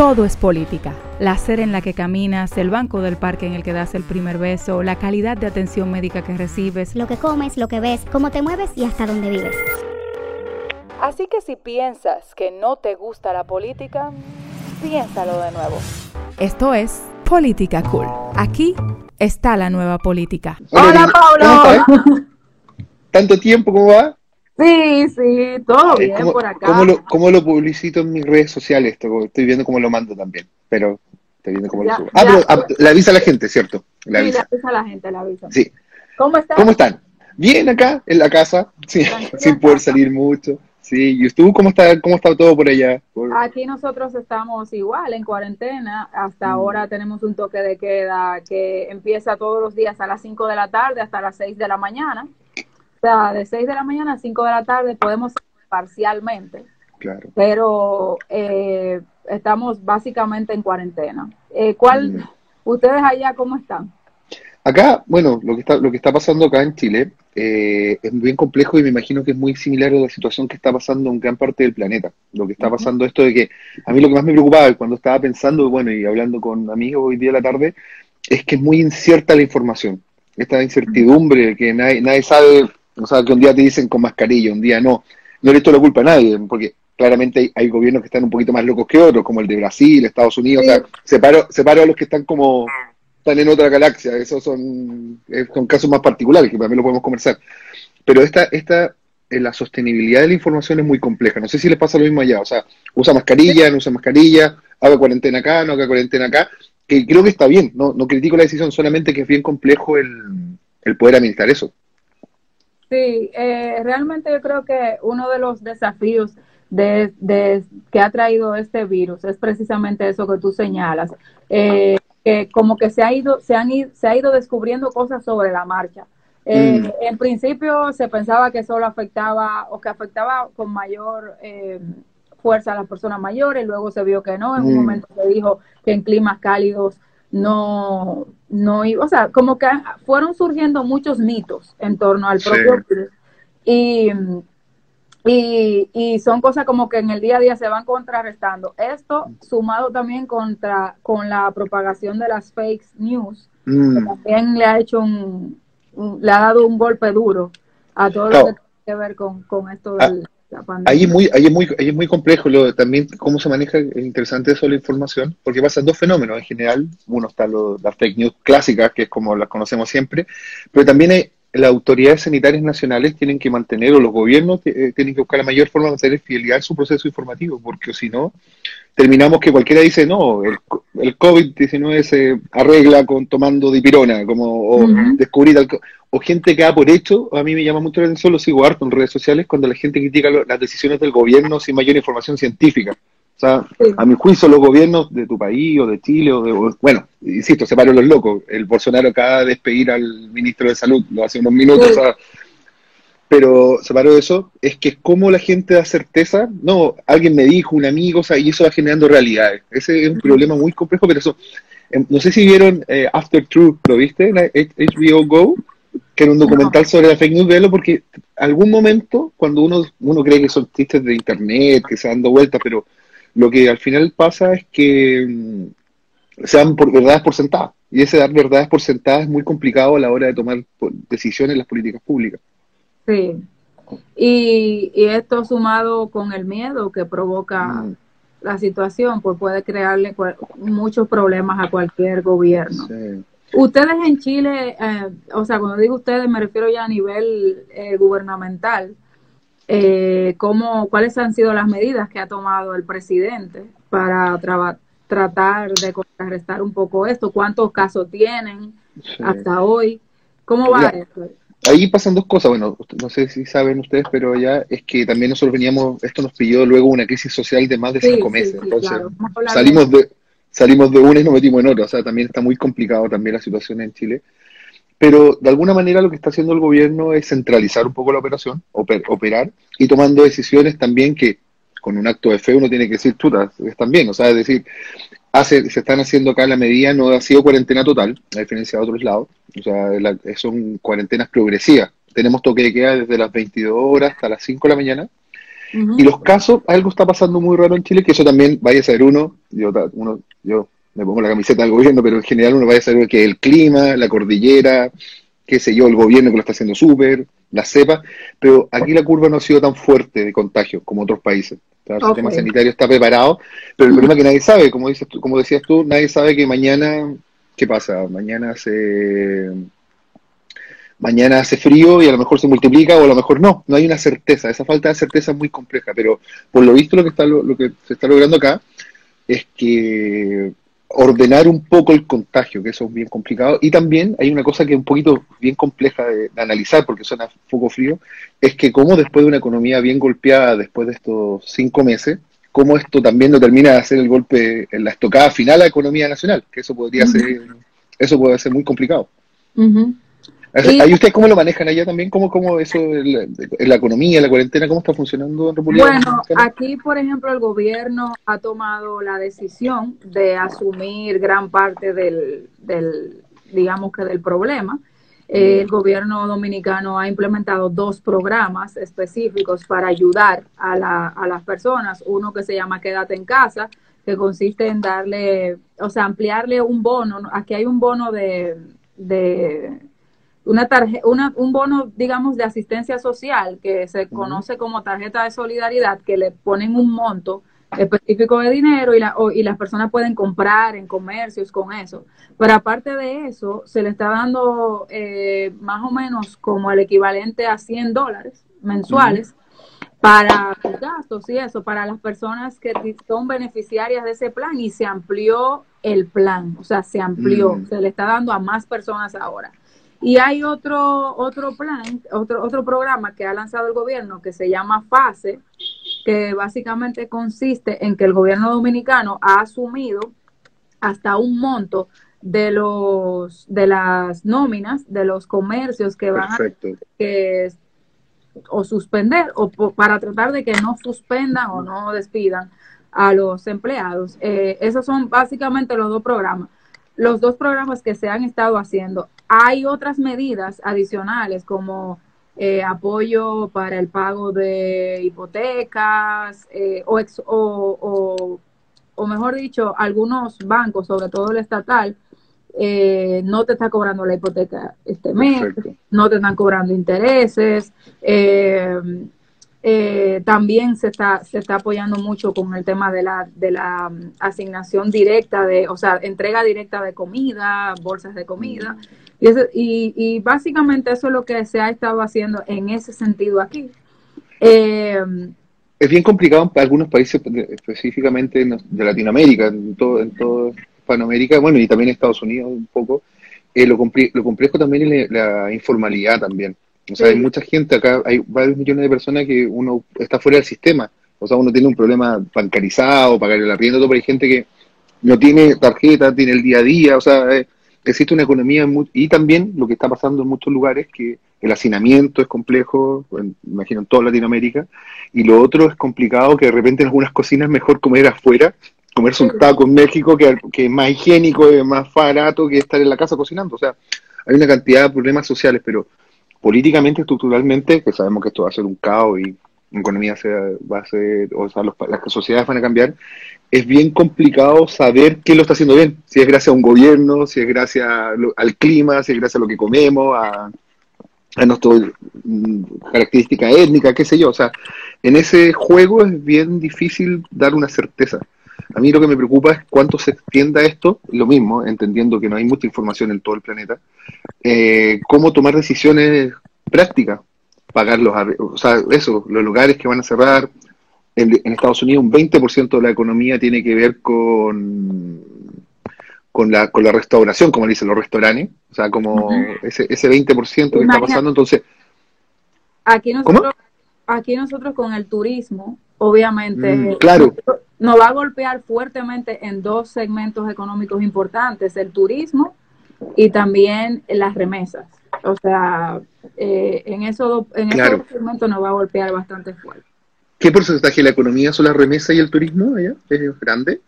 todo es política. La acera en la que caminas, el banco del parque en el que das el primer beso, la calidad de atención médica que recibes, lo que comes, lo que ves, cómo te mueves y hasta dónde vives. Así que si piensas que no te gusta la política, piénsalo de nuevo. Esto es Política Cool. Aquí está la nueva política. Hola, Pablo. ¿Tanto tiempo cómo va? Sí, sí, todo bien por acá. ¿cómo lo, publicito en mis redes sociales? Estoy viendo cómo lo mando también, pero estoy viendo cómo lo subo. Ah, pero ah, le avisa a la gente, ¿cierto? Avisa. Sí, le avisa a la gente, le avisa. Sí. ¿Cómo están? ¿Cómo están? Bien acá, en la casa, sí, sin poder salir mucho. Sí, ¿y tú cómo está, cómo está todo por allá? Aquí nosotros estamos igual en cuarentena. Hasta mm. ahora tenemos un toque de queda que empieza todos los días a las 5 de la tarde hasta las 6 de la mañana. O sea, de 6 de la mañana a 5 de la tarde podemos parcialmente. Claro. Pero eh, estamos básicamente en cuarentena. Eh, ¿Cuál, mm. ustedes allá cómo están? Acá, bueno, lo que está, lo que está pasando acá en Chile eh, es bien complejo y me imagino que es muy similar a la situación que está pasando en gran parte del planeta. Lo que está pasando esto de que a mí lo que más me preocupaba cuando estaba pensando, bueno, y hablando con amigos hoy día de la tarde, es que es muy incierta la información. Esta incertidumbre que nadie, nadie sabe o sea, que un día te dicen con mascarilla, un día no. No le esto la culpa a nadie, porque claramente hay, gobiernos que están un poquito más locos que otros, como el de Brasil, Estados Unidos. O sea, separo, separo a los que están como están en otra galaxia. Esos son, son casos más particulares que también lo podemos conversar. Pero esta, esta eh, la sostenibilidad de la información es muy compleja. No sé si les pasa lo mismo allá. O sea, usa mascarilla, no usa mascarilla, haga cuarentena acá, no haga cuarentena acá. Que creo que está bien. No, no critico la decisión, solamente que es bien complejo el, el poder administrar eso. Sí, eh, realmente yo creo que uno de los desafíos de, que ha traído este virus es precisamente eso que tú señalas, eh, que como que se ha ido, se han se ha ido descubriendo cosas sobre la marcha. Eh, mm. En principio se pensaba que solo afectaba o que afectaba con mayor fuerza a las personas mayores, luego se vio que no, en un mm. momento se dijo que en climas cálidos no, no, o sea, como que fueron surgiendo muchos mitos en torno al propio virus. Y, y, son cosas como que en el día a día se van contrarrestando. Esto sumado también contra con la propagación de las fake news, mm. también le ha hecho un, le ha dado un golpe duro a todo lo que tiene que ver con, con esto ah, Ahí es muy, ahí es muy, ahí es muy complejo lo, también cómo se maneja, es interesante eso la información, porque pasan dos fenómenos en general. Uno está lo, las fake news clásicas, que es como las conocemos siempre, pero también hay, las autoridades sanitarias nacionales tienen que mantener, o los gobiernos eh, tienen que buscar la mayor forma de mantener fidelidad en su proceso informativo, porque si no, terminamos que cualquiera dice, no, el, el COVID-19 se arregla con tomando dipirona, como o descubrir o gente que da por hecho, a mí me llama mucho la atención, lo sigo harto en redes sociales, cuando la gente critica las decisiones del gobierno sin mayor información científica. O sea, a mi juicio, los gobiernos de tu país o de Chile, o de, bueno, insisto, separo los locos. El Bolsonaro acaba de despedir al ministro de Salud, lo hace unos minutos, pero separo de eso, es que como la gente da certeza, no, alguien me dijo, un amigo, o sea, y eso va generando realidades. Ese es un problema muy complejo, pero eso, em, no sé si vieron eh, After Truth, ¿lo viste? En HBO Go, que era un documental sobre la fake news, velo porque algún momento, cuando uno, uno cree que son chistes de internet, que se dan dando vueltas, pero lo que al final pasa es que mm, se dan por verdades por sentadas. Y ese dar verdades por sentadas es muy complicado a la hora de tomar decisiones en las políticas públicas. Sí. Y, esto sumado con el miedo que provoca mm. la situación, pues puede crearle muchos problemas a cualquier gobierno. Ustedes en Chile, eh, o sea, cuando digo ustedes me refiero ya a nivel eh, gubernamental, eh, cómo, cuáles han sido las medidas que ha tomado el presidente para tratar de contrarrestar un poco esto, cuántos casos tienen hasta hoy, cómo va esto. Ahí pasan dos cosas, bueno, no sé si saben ustedes, pero ya es que también nosotros veníamos, esto nos pilló luego una crisis social de más de cinco meses, entonces salimos de, salimos de una y nos metimos en otra, o sea, también está muy complicado también la situación en Chile. Pero de alguna manera lo que está haciendo el gobierno es centralizar un poco la operación, operar, y tomando decisiones también que con un acto de fe uno tiene que decir, chutas, están bien, o sea, es decir, hace, se están haciendo acá la medida, no ha sido cuarentena total, a diferencia de otros lados, o sea, son cuarentenas progresivas. Tenemos toque de queda desde las 22 horas hasta las 5 de la mañana, Y los casos, algo está pasando muy raro en Chile, que eso también vaya a ser uno, yo, uno, yo me pongo la camiseta del gobierno, pero en general uno vaya a saber que el clima, la cordillera, qué sé yo, el gobierno que lo está haciendo súper, la cepa, pero aquí la curva no ha sido tan fuerte de contagio como otros países. El sistema sanitario está preparado, pero el problema es que nadie sabe, como, dices como decías tú, nadie sabe que mañana, ¿qué pasa? Mañana se mañana hace frío y a lo mejor se multiplica o a lo mejor no, no hay una certeza, esa falta de certeza es muy compleja, pero por lo visto lo que, está, lo que se está logrando acá es que ordenar un poco el contagio, que eso es bien complicado. Y también hay una cosa que es un poquito bien compleja de, analizar, porque suena poco frío, es que como después de una economía bien golpeada, después de estos cinco meses, cómo esto también no termina de hacer el golpe en la estocada final a la economía nacional, que eso podría ser, eso puede ser muy complicado. ¿Ahí ustedes cómo lo manejan allá también? ¿Cómo, cómo eso, la economía, la cuarentena, cómo está funcionando en República Bueno, aquí, por ejemplo, el gobierno ha tomado la decisión de asumir gran parte del, del digamos que del problema. el gobierno dominicano ha implementado dos programas específicos para ayudar a, la, a las personas. Uno que se llama Quédate en casa, que consiste en darle, o sea, ampliarle un bono. Aquí hay un bono de, de una tarjeta, un bono, digamos, de asistencia social que se conoce como tarjeta de solidaridad, que le ponen un monto específico de dinero y, la, y las personas pueden comprar en comercios con eso. Pero aparte de eso, se le está dando eh, más o menos como el equivalente a 100 dólares mensuales para gastos y eso, para las personas que son beneficiarias de ese plan y se amplió el plan, o sea, se amplió, se le está dando a más personas ahora. Y hay otro, otro plan, otro, otro programa que ha lanzado el gobierno que se llama FASE, que básicamente consiste en que el gobierno dominicano ha asumido hasta un monto de los de las nóminas de los comercios que van a que, o suspender o para tratar de que no suspendan o no despidan a los empleados. Eh, esos son básicamente los dos programas los dos programas que se han estado haciendo. Hay otras medidas adicionales como eh, apoyo para el pago de hipotecas eh, o, o, o, mejor dicho, algunos bancos, sobre todo el estatal, eh, no te está cobrando la hipoteca este mes, no te están cobrando intereses. También se está, se está apoyando mucho con el tema de la, de la mm, asignación directa, de, o sea, entrega directa de comida, bolsas de comida. Y, y, y básicamente eso es lo que se ha estado haciendo en ese sentido aquí. Eh, es bien complicado para algunos países, específicamente de Latinoamérica, en todo, en todo Hispanoamérica, bueno, y también Estados Unidos un poco. Eh, lo, lo complejo también es la informalidad también. O sea, hay mucha gente acá, hay varios millones de personas que uno está fuera del sistema. O sea, uno tiene un problema bancarizado, pagar el arriendo, todo, pero hay gente que no tiene tarjeta, tiene el día a día, o sea, eh, existe una economía y también lo que está pasando en muchos lugares que el hacinamiento es complejo, imagino en toda Latinoamérica, y lo otro es complicado que de repente en algunas cocinas es mmejor comer afuera, comerse un taco en México que, que es más higiénico, es más barato que estar en la casa cocinando, o sea, hay una cantidad de problemas sociales, pero políticamente, estructuralmente, que sabemos que esto va a ser un caos y la economía se va a ser, o sea, las sociedades van a cambiar, es bien complicado saber quién lo está haciendo bien. Si es gracias a un gobierno, si es gracias al clima, si es gracias a lo que comemos, a, a nuestra mm, característica étnica, qué sé yo. O sea, en ese juego es bien difícil dar una certeza. A mí lo que me preocupa es cuánto se extienda esto, lo mismo, entendiendo que no hay mucha información en todo el planeta, eh, cómo tomar decisiones prácticas, pagar los, o sea, eso, los lugares que van a cerrar. En, Estados Unidos un 20% de la economía tiene que ver con, con, la, con la restauración, como dicen los restaurantes, o sea, como ese, ese 20% que está pasando, entonces... Aquí nosotros, aquí nosotros con el turismo, obviamente, mm, claro. nos va a golpear fuertemente en dos segmentos económicos importantes, el turismo y también las remesas. O sea, eh, en, eso, en esos dos segmentos nos va a golpear bastante fuerte. ¿Qué porcentaje de la economía son las remesas y el turismo allá? ¿Es grande?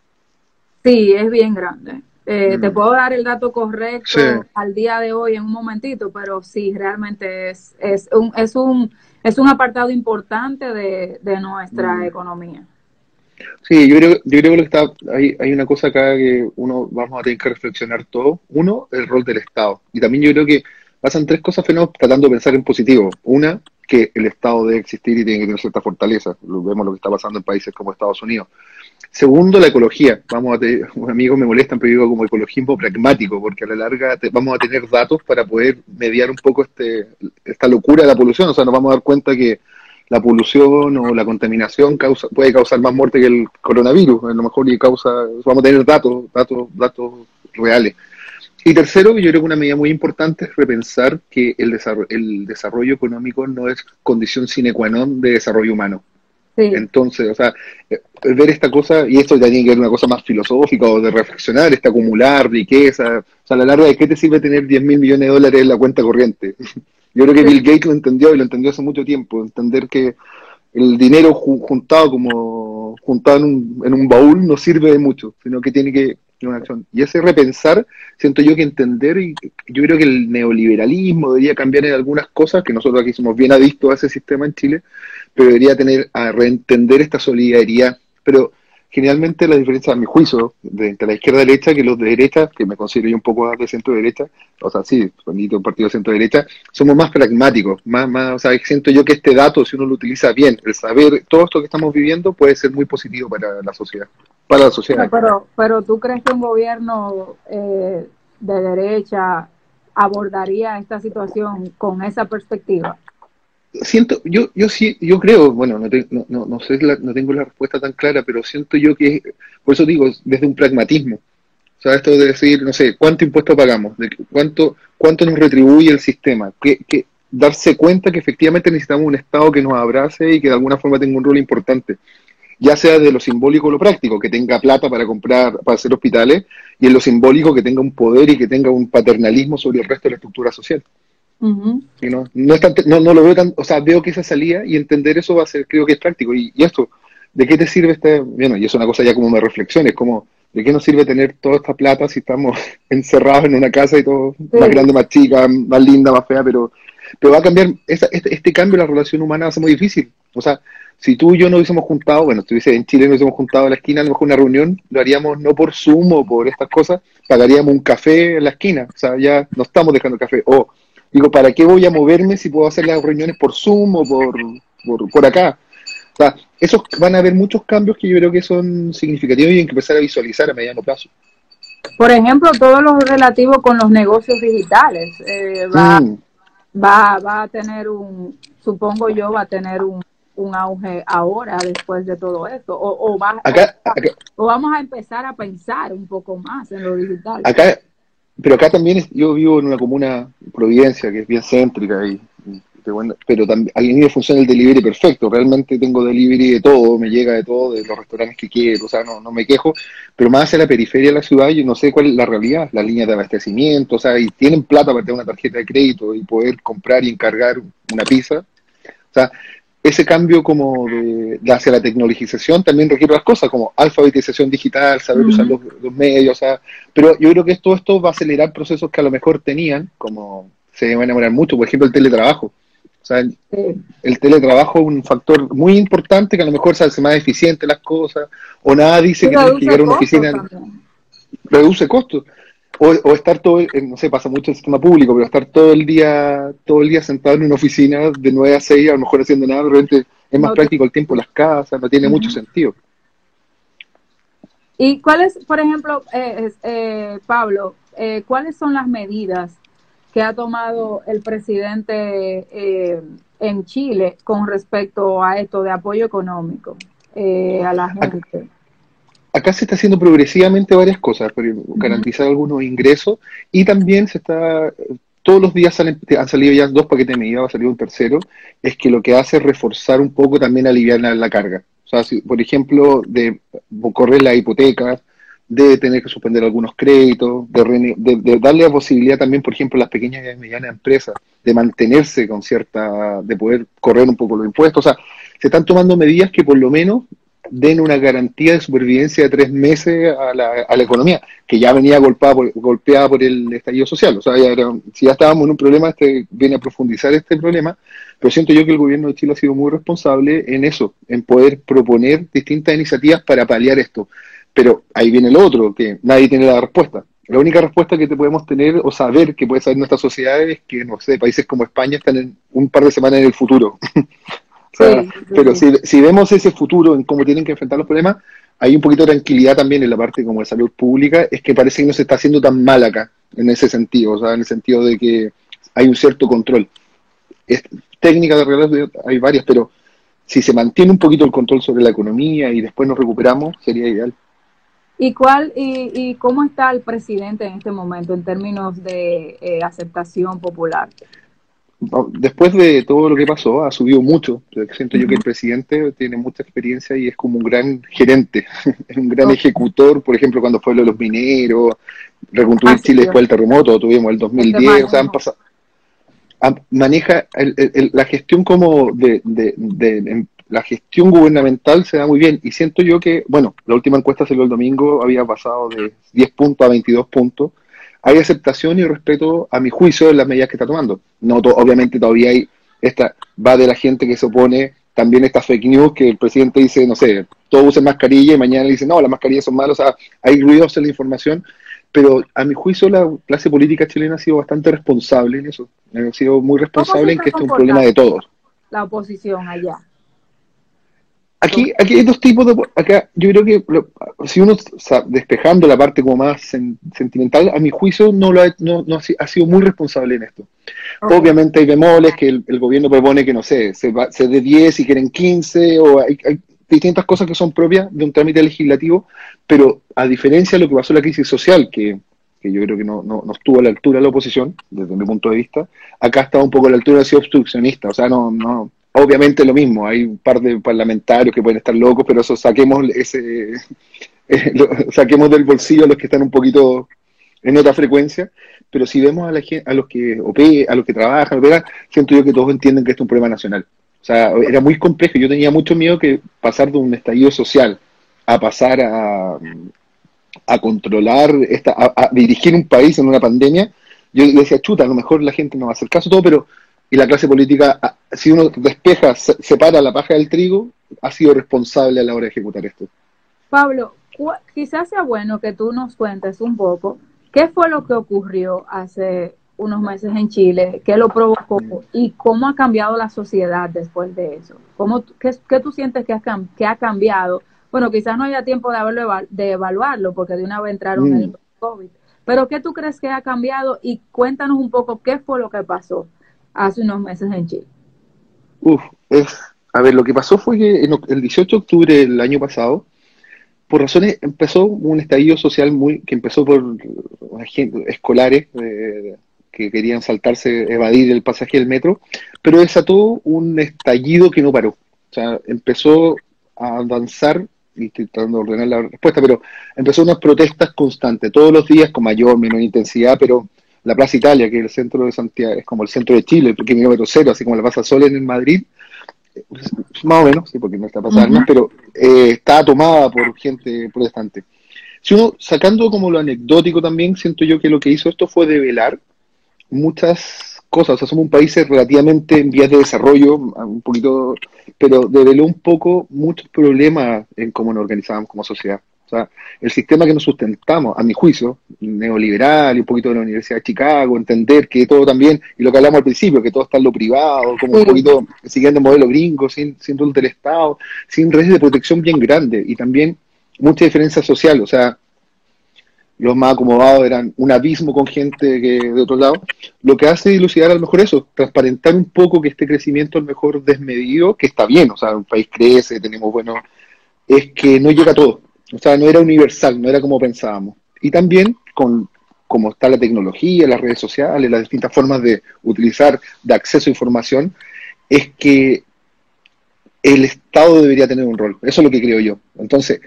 Sí, es bien grande. Eh, Te mm. puedo dar el dato correcto al día de hoy en un momentito, pero sí, realmente es, es, un, es, un, es un apartado importante de, nuestra mm. economía. Sí, yo creo, yo creo que está, hay, hay una cosa acá que uno vamos a tener que reflexionar todo. Uno, el rol del Estado. Y también yo creo que pasan tres cosas fenómenos tratando de pensar en positivo. Una, que el Estado debe existir y tiene que tener cierta fortaleza. Lo, vemos lo que está pasando en países como Estados Unidos. Segundo, la ecología. Vamos a tener, amigos me molestan, pero digo como ecologismo pragmático, porque a la larga vamos a tener datos para poder mediar un poco este, esta locura de la polución. O sea, nos vamos a dar cuenta que la polución o la contaminación causa, puede causar más muerte que el coronavirus. A lo mejor y causa, vamos a tener datos, datos, datos reales. Y tercero, yo creo que una medida muy importante es repensar que el desarrollo, el desarrollo económico no es condición sine qua non de desarrollo humano. Entonces, o sea, eh, ver esta cosa, y esto ya tiene que ver una cosa más filosófica o de reflexionar, este acumular riqueza, o sea, a la larga, ¿de qué te sirve tener 10 mil millones de dólares en la cuenta corriente? Yo creo que Bill Gates lo entendió y lo entendió hace mucho tiempo, entender que el dinero juntado como juntado en un, en un baúl no sirve de mucho, sino que tiene que Y ese repensar, siento yo que entender, y yo creo que el neoliberalismo debería cambiar en algunas cosas, que nosotros aquí somos bien adictos a ese sistema en Chile, pero debería tener a reentender esta solidaridad. Pero generalmente la diferencia, a mi juicio, de, entre la izquierda y la derecha, que los de derecha, que me considero yo un poco de centro derecha, o sea, sí, un partido de centro derecha, somos más pragmáticos, más, más, o sea, siento yo que este dato, si uno lo utiliza bien, el saber todo esto que estamos viviendo puede ser muy positivo para la sociedad, para la sociedad. Pero, pero tú crees que un gobierno eh, de derecha abordaría esta situación con esa perspectiva? Siento, yo, yo sí, yo creo, bueno, no, no, no, sé, no tengo la respuesta tan clara, pero siento yo que, por eso digo, desde un pragmatismo. O sea, esto de decir, no sé, ¿cuánto impuesto pagamos? De cuánto, ¿Cuánto nos retribuye el sistema? Que, que darse cuenta que efectivamente necesitamos un Estado que nos abrace y que de alguna forma tenga un rol importante, ya sea de lo simbólico o lo práctico, que tenga plata para comprar, para hacer hospitales, y en lo simbólico que tenga un poder y que tenga un paternalismo sobre el resto de la estructura social no, no, no, lo veo tan, o sea, veo que esa salida y entender eso va a ser, creo que es práctico. Y, esto, ¿de qué te sirve este? Bueno, y es una cosa ya como me reflexión, es como, ¿de qué nos sirve tener toda esta plata si estamos encerrados en una casa y todo, más grande, más chica, más linda, más fea, pero, pero va a cambiar, este, este, cambio de la relación humana va a ser muy difícil. O sea, si tú y yo nos hubiésemos juntado, bueno, estuviese en Chile, nos hubiésemos juntado a la esquina, a lo mejor una reunión, lo haríamos no por Zoom o por estas cosas, pagaríamos un café en la esquina, o sea, ya no estamos dejando el café, o Digo, ¿para qué voy a moverme si puedo hacer las reuniones por Zoom o por, por, acá? O sea, esos van a haber muchos cambios que yo creo que son significativos y hay que empezar a visualizar a mediano plazo. Por ejemplo, todo lo relativo con los negocios digitales eh, va, mm. va, va a tener un, supongo yo, va a tener un, un auge ahora después de todo esto? ¿O, o, va, o, vamos a empezar a pensar un poco más en lo digital? Acá, pero acá también yo vivo en una comuna, Providencia, que es bien céntrica, y, pero también a mí funciona el delivery perfecto. Realmente tengo delivery de todo, me llega de todo, de los restaurantes que quiero, o sea, no, no me quejo. Pero más hacia la periferia de la ciudad, yo no sé cuál es la realidad, las líneas de abastecimiento, o sea, y tienen plata para tener una tarjeta de crédito y poder comprar y encargar una pizza. O sea, ese cambio como de, hacia la tecnologización también requiere otras cosas, como alfabetización digital, saber usar los, medios, o sea, pero yo creo que todo esto va a acelerar procesos que a lo mejor tenían, como se van a enamorar mucho, por ejemplo, el teletrabajo. O sea, el, teletrabajo es un factor muy importante que a lo mejor se hace más eficiente las cosas, o nada dice que tienes que llegar a una oficina, reduce costos o, estar todo, no sé, pasa mucho en el sistema público, pero estar todo el día, todo el día sentado en una oficina de 9 a 6, a lo mejor haciendo nada, realmente es más práctico el tiempo en las casas, no tiene mucho sentido. ¿Y cuáles, por ejemplo, eh, eh, Pablo, eh, cuáles son las medidas que ha tomado el presidente en Chile con respecto a esto de apoyo económico a la gente? Acá se está haciendo progresivamente varias cosas, garantizar algunos ingresos y también se está, todos los días han salido ya dos paquetes de medidas, va a salir un tercero, es que lo que hace es reforzar un poco también aliviar la, carga. O sea, si, por ejemplo, de correr la hipoteca, de tener que suspender algunos créditos, de, de, darle la posibilidad también, por ejemplo, a las pequeñas y medianas empresas de mantenerse con cierta, de poder correr un poco los impuestos. O sea, se están tomando medidas que por lo menos den una garantía de supervivencia de tres meses a la, a la economía, que ya venía golpeada por, golpeada por el estallido social. O sea, si ya estábamos en un problema, este viene a profundizar este problema, pero siento yo que el gobierno de Chile ha sido muy responsable en eso, en poder proponer distintas iniciativas para paliar esto. Pero ahí viene el otro, que nadie tiene la respuesta. La única respuesta que te podemos tener o saber que puede saber nuestra sociedad es que, no sé, países como España están en un par de semanas en el futuro. pero Si, si, vemos ese futuro en cómo tienen que enfrentar los problemas, hay un poquito de tranquilidad también en la parte como de salud pública, es que parece que no se está haciendo tan mal acá, en ese sentido, o sea, en el sentido de que hay un cierto control. Es, técnicas de realidad hay varias, pero si se mantiene un poquito el control sobre la economía y después nos recuperamos, sería ideal. ¿Y cuál y, y cómo está el presidente en este momento en términos de eh, aceptación popular? Después de todo lo que pasó, ha subido mucho. Siento yo que el presidente tiene mucha experiencia y es como un gran gerente, un gran ejecutor, por ejemplo, cuando fue lo de los mineros, reconstruir ah, Chile después del terremoto, tuvimos el 2010, o sea, han pasado, maneja la gestión como de, de, la gestión gubernamental se da muy bien. Y siento yo que, bueno, la última encuesta salió el domingo, había pasado de 10 puntos a 22 puntos. Hay aceptación y respeto, a mi juicio, de las medidas que está tomando. No, obviamente todavía hay, esta va de la gente que se opone, también esta fake news que el presidente dice, no sé, todos usen mascarilla y mañana le dice, no, las mascarillas son malas, o sea, hay ruidos en la información, pero a mi juicio la clase política chilena ha sido bastante responsable en eso, ha sido muy responsable en que esto es un problema de todos. La oposición allá. Aquí, aquí hay dos tipos de... Acá yo creo que si uno, despejando la parte como más sentimental, a mi juicio no, lo ha, no, ha, sido muy responsable en esto. Obviamente hay bemoles que el, gobierno propone que, no sé, se, va, se dé 10 y quieren 15, o hay, distintas cosas que son propias de un trámite legislativo, pero a diferencia de lo que pasó en la crisis social, que, que yo creo que no, no, no, estuvo a la altura de la oposición, desde mi punto de vista, acá está un poco a la altura, ha sido obstruccionista, o sea, no, no, obviamente lo mismo, hay un par de parlamentarios que pueden estar locos, pero eso saquemos ese eh, saquemos del bolsillo a los que están un poquito en otra frecuencia, pero si vemos a, la, a los que OPE, a los que trabajan, siento yo que todos entienden que es un problema nacional. O sea, era muy complejo. Yo tenía mucho miedo que pasar de un estallido social a pasar a, a controlar, esta, a, a dirigir un país en una pandemia, yo decía, chuta, a lo mejor la gente no va a hacer caso todo, pero y la clase política, ah, si uno despeja, separa la paja del trigo, ha sido responsable a la hora de ejecutar esto. Pablo, quizás sea bueno que tú nos cuentes un poco qué fue lo que ocurrió hace unos meses en Chile, qué lo provocó y cómo ha cambiado la sociedad después de eso. ¿Cómo, qué, tú sientes que ha, que ha cambiado? Bueno, quizás no haya tiempo de, haberlo, de evaluarlo porque de una vez entraron en el mm. COVID. Pero ¿qué tú crees que ha cambiado? Y cuéntanos un poco qué fue lo que pasó hace unos meses en Chile? Uf, es, a ver, lo que pasó fue que el 18 de octubre del año pasado, por razones, empezó un estallido social muy que empezó por escolares eh, que querían saltarse, evadir el pasaje del metro, pero desató un estallido que no paró. O sea, empezó a avanzar, y estoy tratando de ordenar la respuesta, pero empezó unas protestas constantes, todos los días con mayor o menor intensidad, pero la Plaza Italia, que es el centro de Santiago, es como el centro de Chile, el kilómetro cero, así como la Plaza Sol en el Madrid, pues, más o menos, sí, porque no está pasando, pero eh, está tomada por gente protestante. Si uno, sacando como lo anecdótico también, siento yo que lo que hizo esto fue develar muchas cosas. O sea, somos un país relativamente en vías de desarrollo, un poquito, pero develó un poco muchos problemas en cómo nos organizábamos como sociedad el sistema que nos sustentamos, a mi juicio, neoliberal y un poquito de la Universidad de Chicago, entender que todo también, y lo que hablamos al principio, que todo está en lo privado, como un poquito siguiendo el modelo gringo, sin, sin rol del Estado, sin redes de protección bien grandes y también mucha diferencia social, o sea, los más acomodados eran un abismo con gente que de otro lado, lo que hace dilucidar a lo mejor eso, transparentar un poco que este crecimiento es mejor desmedido, que está bien, o sea, un país crece, tenemos bueno, es que no llega a todo. O sea, no era universal, no era como pensábamos. Y también con cómo está la tecnología, las redes sociales, las distintas formas de utilizar, de acceso a información, es que el Estado debería tener un rol. Eso es lo que creo yo. Entonces,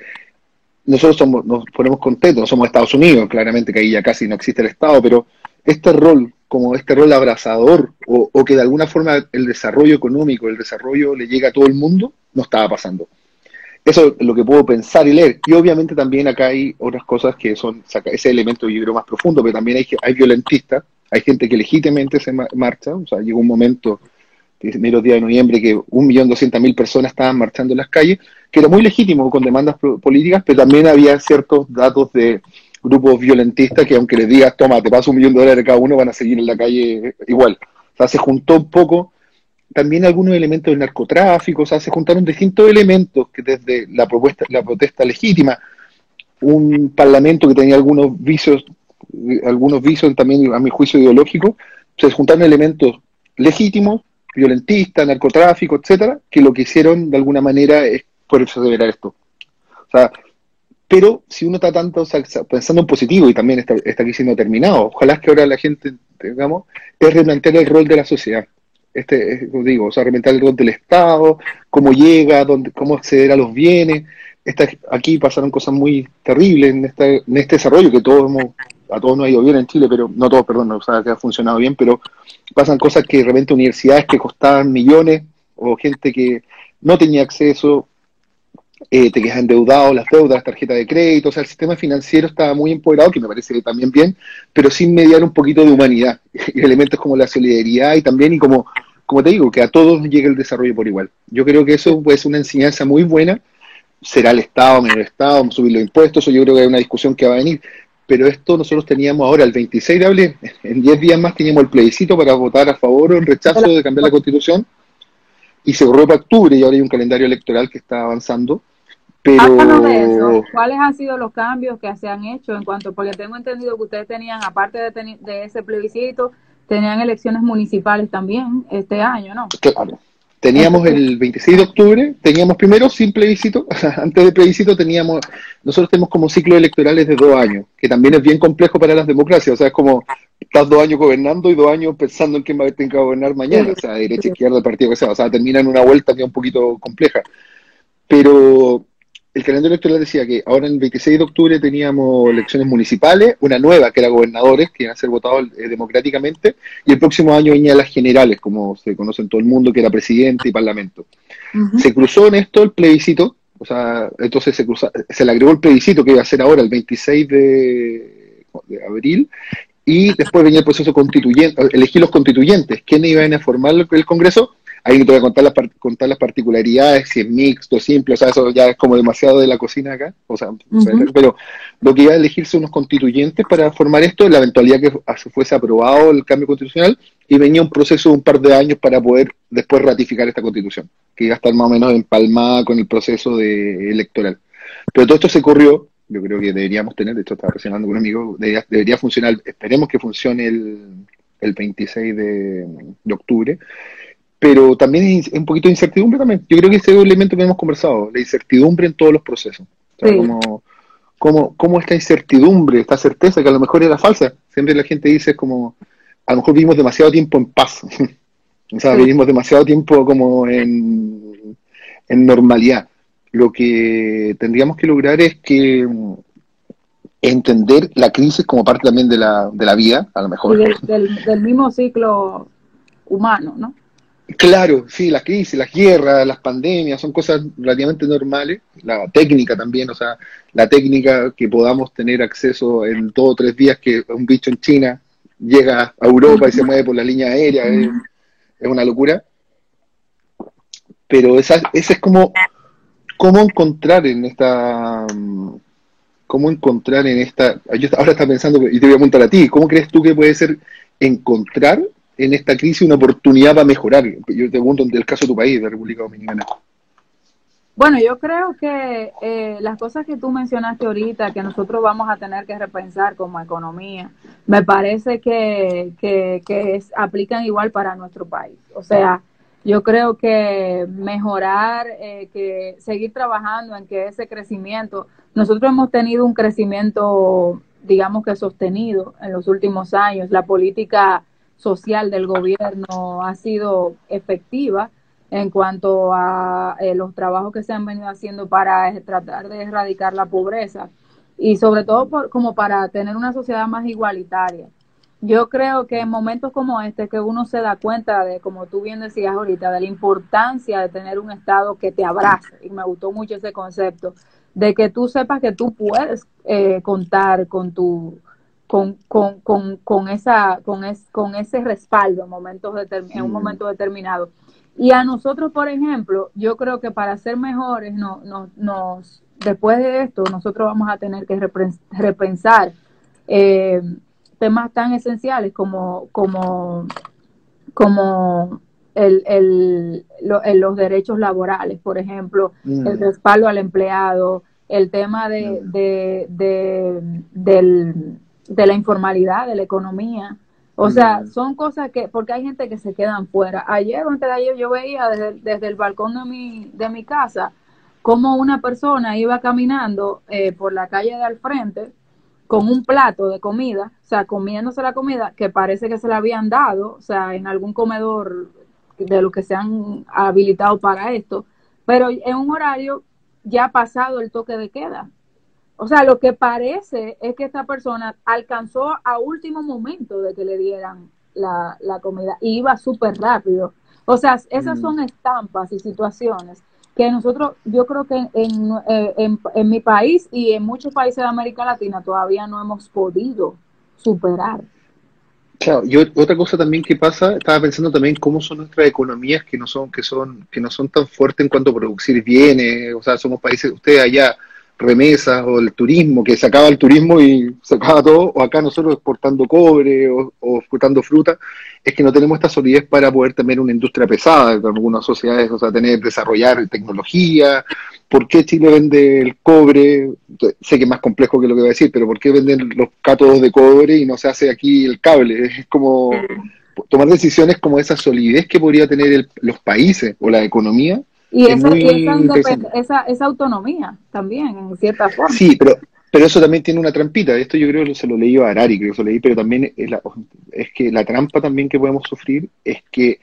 nosotros somos, nos ponemos contentos, somos Estados Unidos, claramente que ahí ya casi no existe el Estado, pero este rol, como este rol abrazador, o, o que de alguna forma el desarrollo económico, el desarrollo le llega a todo el mundo, no estaba pasando. Eso es lo que puedo pensar y leer. Y obviamente también acá hay otras cosas que son ese elemento yo creo más profundo, pero también hay, hay violentistas, hay gente que legítimamente se marcha, o sea, llegó un momento, primeros días de noviembre, que un millón doscientas mil personas estaban marchando en las calles, que era muy legítimo con demandas políticas, pero también había ciertos datos de grupos violentistas que aunque les digas, toma, te paso un millón de dólares cada uno, van a seguir en la calle igual. O sea, se juntó un poco también algunos elementos del narcotráfico, o sea, se juntaron distintos elementos que desde la propuesta, la protesta legítima, un parlamento que tenía algunos vicios, algunos vicios también a mi juicio ideológico, se juntaron elementos legítimos, violentistas, narcotráfico, etcétera, que lo que hicieron de alguna manera es acelerar esto. O sea, pero si uno está tanto pensando en positivo y también está, está aquí siendo terminado, ojalá que ahora la gente, digamos, es replantear el rol de la sociedad este, como digo, o sea, reventar el rol del Estado, cómo llega, dónde, cómo acceder a los bienes. Esta, aquí pasaron cosas muy terribles en este, en este desarrollo que todos hemos, a todos nos ha ido bien en Chile, pero no todos, perdón, o sea, que ha funcionado bien, pero pasan cosas que de repente universidades que costaban millones o gente que no tenía acceso, eh, te quedas endeudado, las deudas, las tarjetas de crédito, o sea, el sistema financiero estaba muy empoderado, que me parece también bien, pero sin mediar un poquito de humanidad, y elementos como la solidaridad y también y como como te digo, que a todos llegue el desarrollo por igual. Yo creo que eso puede ser una enseñanza muy buena. Será el Estado, menos el Estado, subir los impuestos, eso yo creo que es una discusión que va a venir. Pero esto nosotros teníamos ahora, el 26 de abril, en 10 días más teníamos el plebiscito para votar a favor o en rechazo de cambiar la constitución. Y se borró para octubre y ahora hay un calendario electoral que está avanzando. Pero... de eso. ¿Cuáles han sido los cambios que se han hecho en cuanto, porque tengo entendido que ustedes tenían, aparte de, de ese plebiscito, tenían elecciones municipales también este año, ¿no? Claro. Teníamos el 26 de octubre, teníamos primero sin plebiscito, antes del plebiscito teníamos, nosotros tenemos como ciclos electorales de dos años, que también es bien complejo para las democracias, o sea, es como estás dos años gobernando y dos años pensando en quién va a tener que gobernar mañana, o sea, derecha, izquierda, partido que sea, o sea, termina en una vuelta que es un poquito compleja. Pero el calendario electoral decía que ahora el 26 de octubre teníamos elecciones municipales, una nueva que era gobernadores, que iban a ser votados eh, democráticamente, y el próximo año venían las generales, como se conoce en todo el mundo, que era presidente y parlamento. Se cruzó en esto el plebiscito, o sea, entonces se, se le agregó el plebiscito que iba a ser ahora el 26 de, abril, y después venía el proceso constituyente, elegir los constituyentes, quiénes iban a formar el Congreso, Ahí no te voy a contar las, contar las particularidades, si es mixto, simple, o sea, eso ya es como demasiado de la cocina acá, o sea, pero lo que iba a elegirse unos constituyentes para formar esto, la eventualidad que fuese aprobado el cambio constitucional, y venía un proceso de un par de años para poder después ratificar esta constitución, que iba a estar más o menos empalmada con el proceso de, electoral. Pero todo esto se corrió, yo creo que deberíamos tener, de hecho estaba presionando con un amigo, debería, funcionar, esperemos que funcione el, el 26 de, de octubre, pero también es un poquito de incertidumbre también. Yo creo que ese es un elemento que hemos conversado, la incertidumbre en todos los procesos. O como, como, esta incertidumbre, esta certeza que a lo mejor era falsa. Siempre la gente dice como, a lo mejor vivimos demasiado tiempo en paz. o sea, vivimos demasiado tiempo como en, en normalidad. Lo que tendríamos que lograr es que entender la crisis como parte también de la, de la vida, a lo mejor. del mismo ciclo humano, ¿no? Claro, sí, las crisis, las guerras, las pandemias son cosas relativamente normales. La técnica también, o sea, la técnica que podamos tener acceso en dos o tres días que un bicho en China llega a Europa y se mueve por la línea aérea, es, una locura. Pero esa, esa es como, cómo encontrar en esta, cómo encontrar en esta, yo ahora está pensando, y te voy a preguntar a ti, ¿cómo crees tú que puede ser encontrar en esta crisis una oportunidad para mejorar? Yo te pregunto en el caso de tu país, de República Dominicana. Bueno, yo creo que eh, las cosas que tú mencionaste ahorita, que nosotros vamos a tener que repensar como economía, me parece que, que, aplican igual para nuestro país. O sea, yo creo que mejorar, eh, que seguir trabajando en que ese crecimiento, nosotros hemos tenido un crecimiento, digamos que sostenido en los últimos años. La política social del gobierno ha sido efectiva en cuanto a eh, los trabajos que se han venido haciendo para tratar de erradicar la pobreza y sobre todo como para tener una sociedad más igualitaria. yo creo que en momentos como este, que uno se da cuenta de, como tú bien decías ahorita, de la importancia de tener un Estado que te abrace, y me gustó mucho ese concepto, de que tú sepas que tú puedes eh, contar con tu con, con, con, con esa con, es, con ese respaldo en momentos en un momento determinado y a nosotros por ejemplo yo creo que para ser mejores no, no, nos después de esto nosotros vamos a tener que repensar eh, temas tan esenciales como, como, como el, el, los derechos laborales, por ejemplo, el mm. respaldo al empleado, el tema de, mm. de, de, del, de la informalidad, de la economía. O sea, son cosas que, porque hay gente que se quedan fuera. Ayer antes de ayer yo veía desde, desde el balcón de mi, de mi casa cómo una persona iba caminando eh, por la calle de al frente con un plato de comida, o sea, comiéndose la comida que parece que se la habían dado, o sea, en algún comedor de los que se han habilitado para esto, pero en un horario ya pasado el toque de queda. O sea, lo que parece es que esta persona alcanzó a último momento de que le dieran la, la comida y iba súper rápido. O sea, esas mm. son estampas y situaciones que nosotros, yo creo que en, eh, en, en, mi país y en muchos países de América Latina todavía no hemos podido superar. Claro, y otra cosa también que pasa, estaba pensando también cómo son nuestras economías que no son, que son, que no son tan fuertes en cuanto a producir bienes, o sea, somos países, ustedes allá, remesas o el turismo, que se acaba el turismo y se acaba todo, o acá nosotros exportando cobre o, exportando fruta, es que no tenemos esta solidez para poder tener una industria pesada en algunas sociedades, o sea, tener, desarrollar tecnología. ¿Por qué Chile vende el cobre? Sé que es más complejo que lo que voy a decir, pero ¿por qué venden los cátodos de cobre y no se hace aquí el cable? Es como tomar decisiones como esa solidez que podría tener los países o la economía y, esa, esa, autonomía también, en cierta forma. Sí, pero, pero eso también tiene una trampita. Esto yo creo que se lo leí a Arari, creo que se lo leí, pero también es, es que la trampa también que podemos sufrir es que,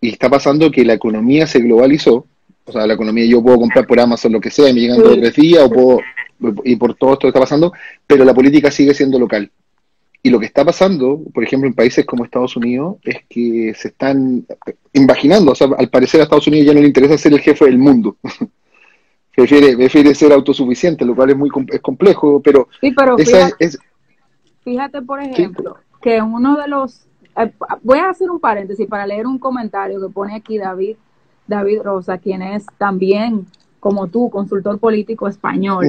y está pasando que la economía se globalizó, o sea, la economía yo puedo comprar por Amazon lo que sea y me llegan dos o tres días, o puedo, y por todo esto que está pasando, pero la política sigue siendo local. Y lo que está pasando, por ejemplo, en países como Estados Unidos, es que se están imaginando, o sea, al parecer a Estados Unidos ya no le interesa ser el jefe del mundo. prefiere, prefiere ser autosuficiente, lo cual es muy es complejo, pero, sí, pero fíjate, fíjate, por ejemplo, que uno de los... Eh, voy a hacer un paréntesis para leer un comentario que pone aquí David, David Rosa, quien es también como tú, consultor político español.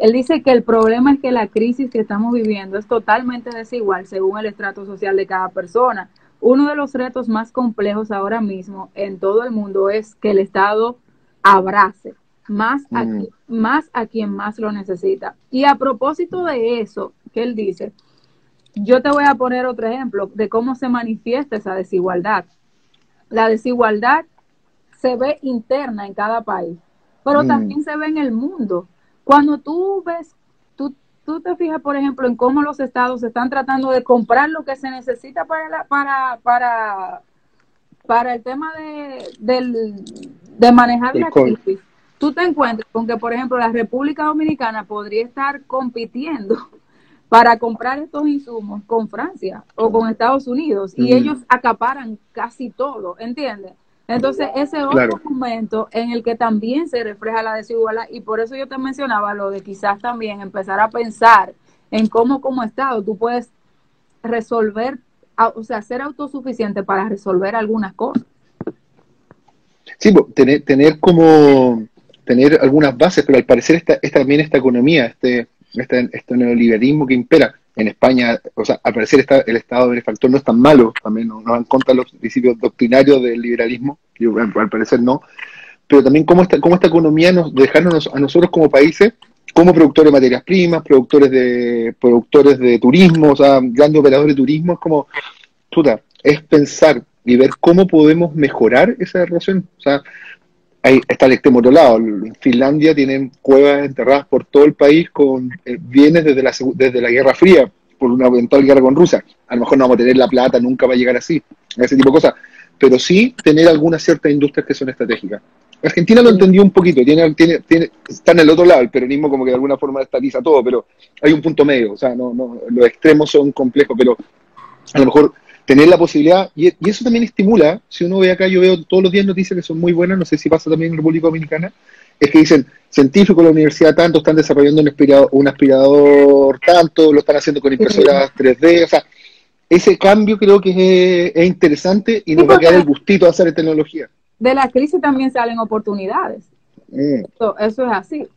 Él dice que el problema es que la crisis que estamos viviendo es totalmente desigual según el estrato social de cada persona. Uno de los retos más complejos ahora mismo en todo el mundo es que el Estado abrace más a, más a quien más lo necesita. Y a propósito de eso que él dice, yo te voy a poner otro ejemplo de cómo se manifiesta esa desigualdad. La desigualdad se ve interna en cada país pero mm. también se ve en el mundo. Cuando tú ves, tú, tú te fijas, por ejemplo, en cómo los estados están tratando de comprar lo que se necesita para, para, para, para el tema de, del, de manejar la crisis. Tú te encuentras con que, por ejemplo, la República Dominicana podría estar compitiendo para comprar estos insumos con Francia o con Estados Unidos y mm. ellos acaparan casi todo, ¿entiendes? Entonces, ese otro momento en el que también se refleja la desigualdad y por eso yo te mencionaba lo de quizás también empezar a pensar en cómo como Estado tú puedes resolver, o sea, ser autosuficiente para resolver algunas cosas. Sí, tener, tener como tener algunas bases, pero al parecer esta, esta también esta economía, este, este, este neoliberalismo que impera, en España, o sea, al parecer está, el Estado benefactor no es tan malo, también no, van contra los principios doctrinarios del liberalismo, al parecer no, pero también cómo esta, cómo esta economía nos dejarnos a nosotros como países, como productores de materias primas, productores de productores de turismo, o sea, grandes operadores de turismo, es como, puta, es pensar y ver cómo podemos mejorar esa relación, o sea, ahí está el extremo otro lado. Finlandia tienen cuevas enterradas por todo el país con eh, bienes desde la, desde la Guerra Fría, por una eventual guerra con Rusia. A lo mejor no vamos a tener la plata, nunca va a llegar así, ese tipo de cosas. Pero sí tener algunas ciertas industrias que son estratégicas. Argentina lo entendió un poquito, tiene, tiene, tiene, está en el otro lado, el peronismo como que de alguna forma estabiliza todo, pero hay un punto medio, o sea, no, no, los extremos son complejos, pero a lo mejor tener la posibilidad, y, eso también estimula, si uno ve acá, yo veo todos los días noticias que son muy buenas, no sé si pasa también en República Dominicana, es que dicen, científicos de la universidad tanto están desarrollando un aspirador, un aspirador tanto, lo están haciendo con impresoras 3D, o sea, ese cambio creo que es, interesante y nos va a quedar el gustito de hacer tecnología. De la crisis también salen oportunidades. Mm. Eso, es así.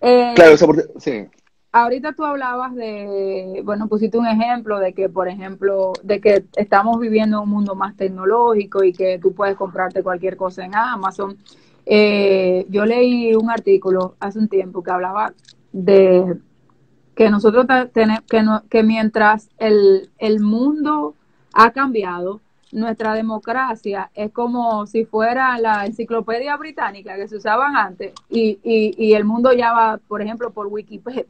Eh, claro, sí. Ahorita tú hablabas de, bueno, pusiste un ejemplo de que, por ejemplo, de que estamos viviendo un mundo más tecnológico y que tú puedes comprarte cualquier cosa en Amazon. Eh, yo leí un artículo hace un tiempo que hablaba de que nosotros que mientras el, el mundo ha cambiado, nuestra democracia es como si fuera la enciclopedia británica que se usaban antes y, y, y el mundo ya va, por ejemplo, por Wikipedia.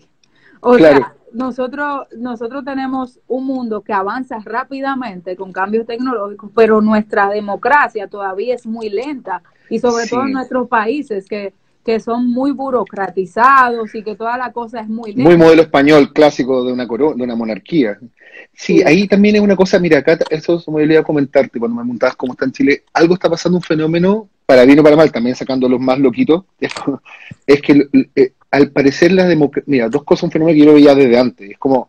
O sea, nosotros, nosotros tenemos un mundo que avanza rápidamente con cambios tecnológicos, pero nuestra democracia todavía es muy lenta. Y sobre todo en nuestros países que que son muy burocratizados y que toda la cosa es muy... Muy modelo español clásico de una, de una monarquía. Sí, ahí también es una cosa, mira, acá eso me olvidé comentarte cuando me preguntabas cómo está en Chile, algo está pasando un fenómeno, para bien o para mal, también sacando los más loquitos, es, que eh, al parecer la democracia, mira, dos cosas, un fenómeno que yo veía desde antes, es como,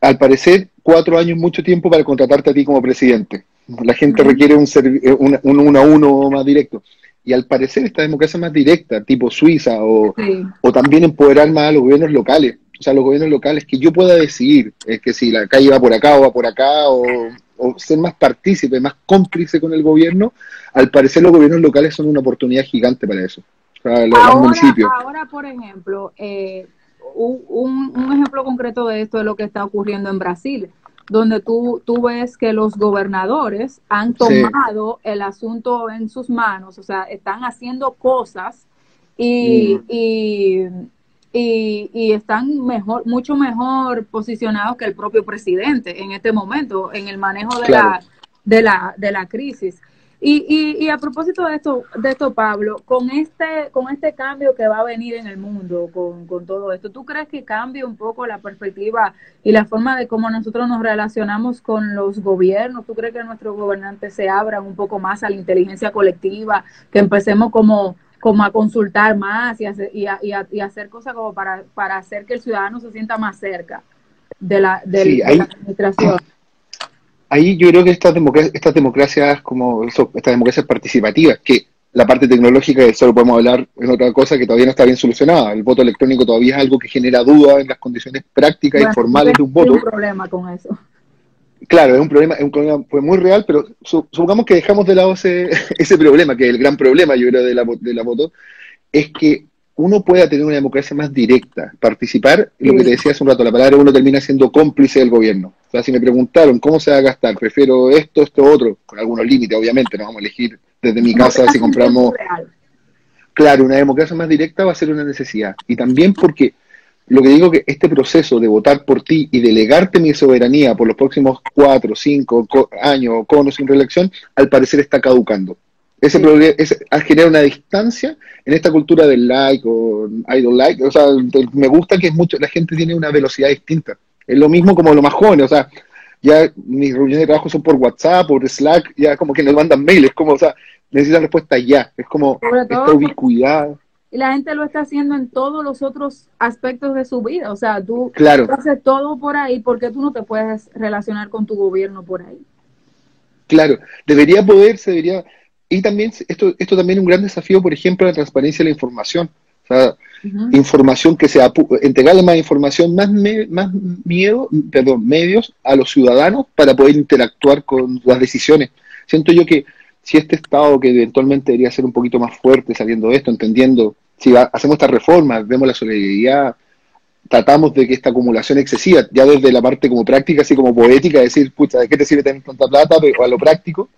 al parecer, cuatro años mucho tiempo para contratarte a ti como presidente. La gente requiere un, eh, un, un uno a uno más directo. Y al parecer esta democracia más directa, tipo Suiza, o, o también empoderar más a los gobiernos locales, o sea, los gobiernos locales, que yo pueda decidir, es que si la calle va por acá o va por acá, o, ser más partícipe, más cómplice con el gobierno, al parecer los gobiernos locales son una oportunidad gigante para eso, o sea, los, ahora, municipios. Ahora, por ejemplo, eh, un, un ejemplo concreto de esto es lo que está ocurriendo en Brasil donde tú, tú ves que los gobernadores han tomado el asunto en sus manos, o sea, están haciendo cosas y, mm. y, y, están mejor, mucho mejor posicionados que el propio presidente en este momento, en el manejo de, la, de, la, de la crisis. Y, y, y, a propósito de esto, de esto, Pablo, con este, con este cambio que va a venir en el mundo, con, con todo esto, ¿tú crees que cambie un poco la perspectiva y la forma de cómo nosotros nos relacionamos con los gobiernos? ¿Tú crees que nuestros gobernantes se abran un poco más a la inteligencia colectiva, que empecemos como, como a consultar más y, hacer, y, y, hacer cosas como para, para hacer que el ciudadano se sienta más cerca de la, de la administración? Ahí yo creo que estas democracias, estas democracias como estas democracias participativas, que la parte tecnológica, de solo podemos hablar, es otra cosa que todavía no está bien solucionada. El voto electrónico todavía es algo que genera dudas en las condiciones prácticas y formales de un voto. un problema con eso. Claro, es un problema, es un problema muy real, pero supongamos que dejamos de lado ese, ese problema, que es el gran problema, yo creo, de la, de la voto, es que uno pueda tener una democracia más directa, participar, lo que te decía hace un rato, la palabra uno termina siendo cómplice del gobierno. O sea, si me preguntaron cómo se va a gastar, prefiero esto, esto, otro, con algunos límites, obviamente, no vamos a elegir desde mi casa si compramos... Claro, una democracia más directa va a ser una necesidad. Y también porque lo que digo que este proceso de votar por ti y delegarte mi soberanía por los próximos cuatro, cinco años con o sin reelección, al parecer está caducando. Ese, problema, genera una distancia en esta cultura del like o I don't like. O sea, me gusta que es mucho, la gente tiene una velocidad distinta. Es lo mismo como los más jóvenes, o sea, ya mis reuniones de trabajo son por WhatsApp, por Slack, ya como que nos mandan mails, es como, o sea, necesitan respuesta ya, es como esta ubicuidad. Y la gente lo está haciendo en todos los otros aspectos de su vida, o sea, tú, claro. haces todo por ahí, porque tú no te puedes relacionar con tu gobierno por ahí? Claro, debería poderse, debería y también, esto, esto también es un gran desafío, por ejemplo, la transparencia de la información. O sea, información que sea, entregarle más información, más, más miedo, perdón, medios a los ciudadanos para poder interactuar con las decisiones. Siento yo que si este Estado, que eventualmente debería ser un poquito más fuerte saliendo de esto, entendiendo, si hacemos esta reforma, vemos la solidaridad, tratamos de que esta acumulación excesiva, ya desde la parte como práctica, así como poética, decir, pucha, ¿de qué te sirve tener tanta plata? Pero a lo práctico,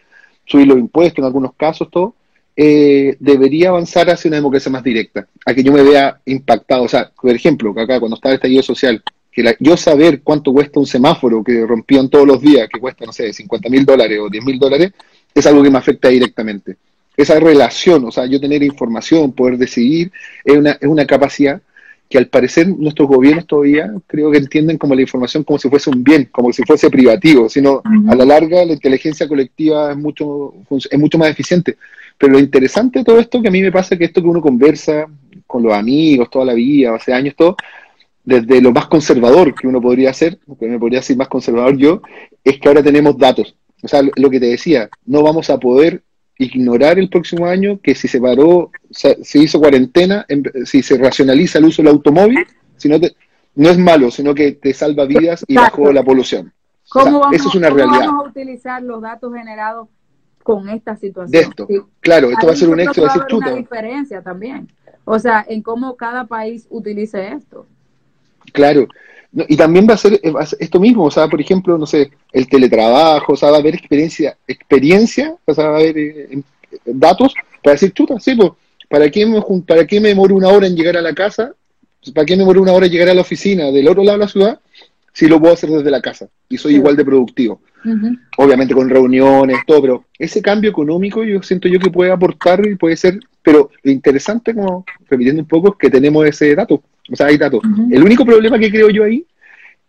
subir los impuestos en algunos casos, todo, eh, debería avanzar hacia una democracia más directa, a que yo me vea impactado. O sea, por ejemplo, que acá cuando estaba el estallido social, que yo saber cuánto cuesta un semáforo que rompían todos los días, que cuesta, no sé, 50 mil dólares o 10 mil dólares, es algo que me afecta directamente. Esa relación, o sea, yo tener información, poder decidir, es una, es una capacidad que al parecer nuestros gobiernos todavía creo que entienden como la información como si fuese un bien, como si fuese privativo, sino a la larga la inteligencia colectiva es mucho, es mucho más eficiente. Pero lo interesante de todo esto que a mí me pasa que esto que uno conversa con los amigos toda la vida, hace años, todo, desde lo más conservador que uno podría hacer, que me podría decir más conservador yo, es que ahora tenemos datos. O sea, lo que te decía, no vamos a poder ignorar el próximo año que si se paró, se, hizo cuarentena, si se racionaliza el uso del automóvil, si no, no es malo, sino que te salva vidas y bajó la polución. ¿Cómo, vamos, eso es una realidad. vamos a utilizar los datos generados con esta situación? De esto, claro, esto va a ser un éxito. Va a una diferencia también. O sea, en cómo cada país utilice esto. Claro, y también va a, ser, esto mismo, o sea, por ejemplo, no sé, el teletrabajo, o sea, va a haber experiencia, experiencia, o sea, va a haber eh, datos para decir, chuta, sí, pues, ¿para qué, me, ¿para qué me demoro una hora en llegar a la casa? ¿Para qué me demoro una hora en llegar a la oficina del otro lado de la ciudad? Si lo puedo hacer desde la casa y soy igual de productivo. Obviamente con reuniones, todo, pero ese cambio económico yo siento yo que puede aportar y puede ser, pero lo interesante, como repitiendo un poco, es que tenemos ese dato. O sea, hay datos. El único problema que creo yo ahí